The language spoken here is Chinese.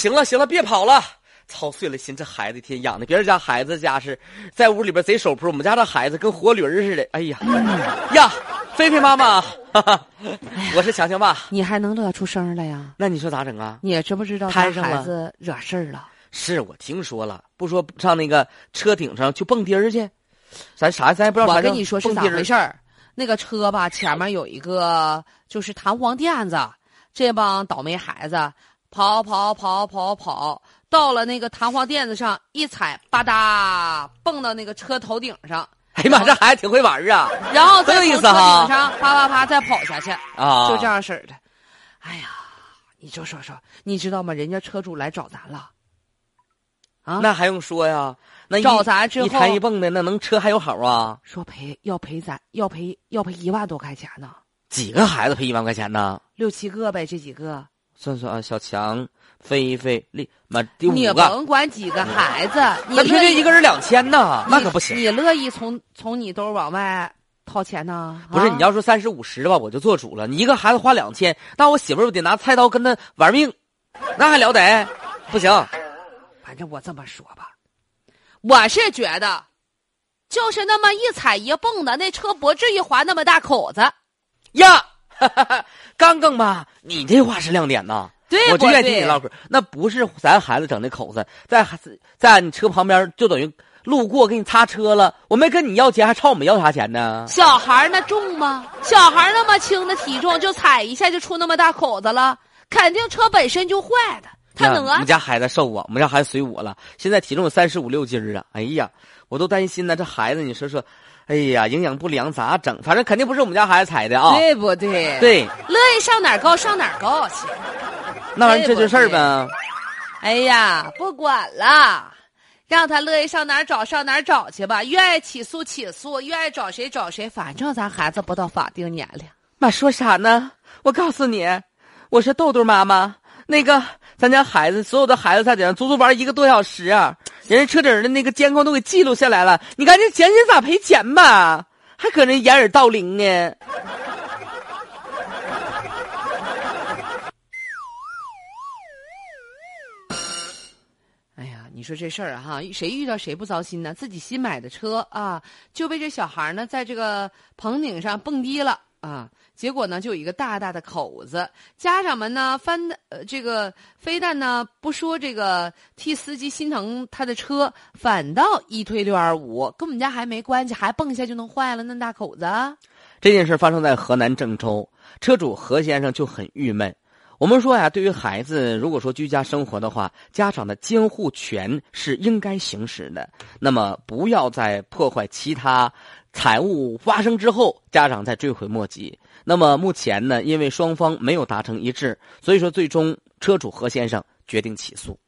行了行了，别跑了。操碎了心，这孩子一天养的，别人家孩子家是在屋里边贼手扑，我们家这孩子跟活驴儿似的。哎呀，呀，菲菲妈妈，哈哈，我是强强爸。你还能乐出声来呀？那你说咋整啊？你知不知道摊上孩子惹事儿了？是我听说了，不说上那个车顶上去蹦迪儿去，咱啥咱也不知道啥我跟你说是咋蹦迪儿回事儿？那个车吧，前面有一个就是弹簧垫子，这帮倒霉孩子跑跑跑跑跑，到了那个弹簧垫子上一踩，吧嗒蹦到那个车头顶上，哎呀妈，这孩子挺会玩儿啊！然后再车顶上啪啪啪再跑下去，啊，就这样式儿的。哎呀，你就说说，你知道吗？人家车主来找咱了，啊，那还用说呀？那找咱之后一弹一蹦的，那能车还有好啊？说赔要赔咱要赔要赔一万多块钱呢，几个孩子赔一万块钱呢？六七个呗，这几个。算算啊，小强、菲菲、丽妈第五你，甭管几个孩子，你那平均一个人两千呢，那可不行。你乐意从从你兜往外掏钱呢？不是啊你要说三十五十的吧，我就做主了。你一个孩子花两千，那我媳妇儿得拿菜刀跟他玩命，那还了得？不行，反正我这么说吧，我是觉得，就是那么一踩一蹦的，那车不至于划那么大口子，呀，刚刚吧，你这话是亮点呐。对我就愿意听你唠嗑。那不是咱孩子整的口子，在孩子在你车旁边就等于路过给你擦车了，我没跟你要钱，还朝我们要啥钱呢？小孩儿那重吗？小孩儿那么轻的体重，就踩一下就出那么大口子了，肯定车本身就坏的，他能啊我们？家孩子瘦啊，我们家孩子随我了，现在体重有三十五六斤儿啊！哎呀，我都担心呢，这孩子你说说，哎呀，营养不良咋整？反正肯定不是我们家孩子踩的啊。对不对？，对，乐意上哪儿高上哪儿高去。那玩意儿这就是事儿呗。哎呀，不管了，让他乐意上哪儿找上哪儿找去吧，愿意起诉起诉，愿意找谁找谁，反正咱孩子不到法定年龄。妈说啥呢？我告诉你，我是豆豆妈妈。那个，咱家孩子所有的孩子在顶上足足玩一个多小时啊，人家车顶的那个监控都给记录下来了。你赶紧想想咋赔钱吧，还搁那掩耳盗铃呢。哎呀，你说这事儿啊哈，谁遇到谁不糟心呢？自己新买的车啊，就被这小孩呢在这个棚顶上蹦迪了啊，结果呢就有一个大大的口子。家长们呢翻的呃这个非但呢不说这个替司机心疼他的车，反倒一推六二五，跟我们家还没关系，还蹦一下就能坏了那么大口子。这件事发生在河南郑州，车主何先生就很郁闷。我们说呀，对于孩子，如果说居家生活的话，家长的监护权是应该行使的。那么，不要再破坏其他财物发生之后，家长再追悔莫及。那么目前呢，因为双方没有达成一致，所以说最终车主何先生决定起诉。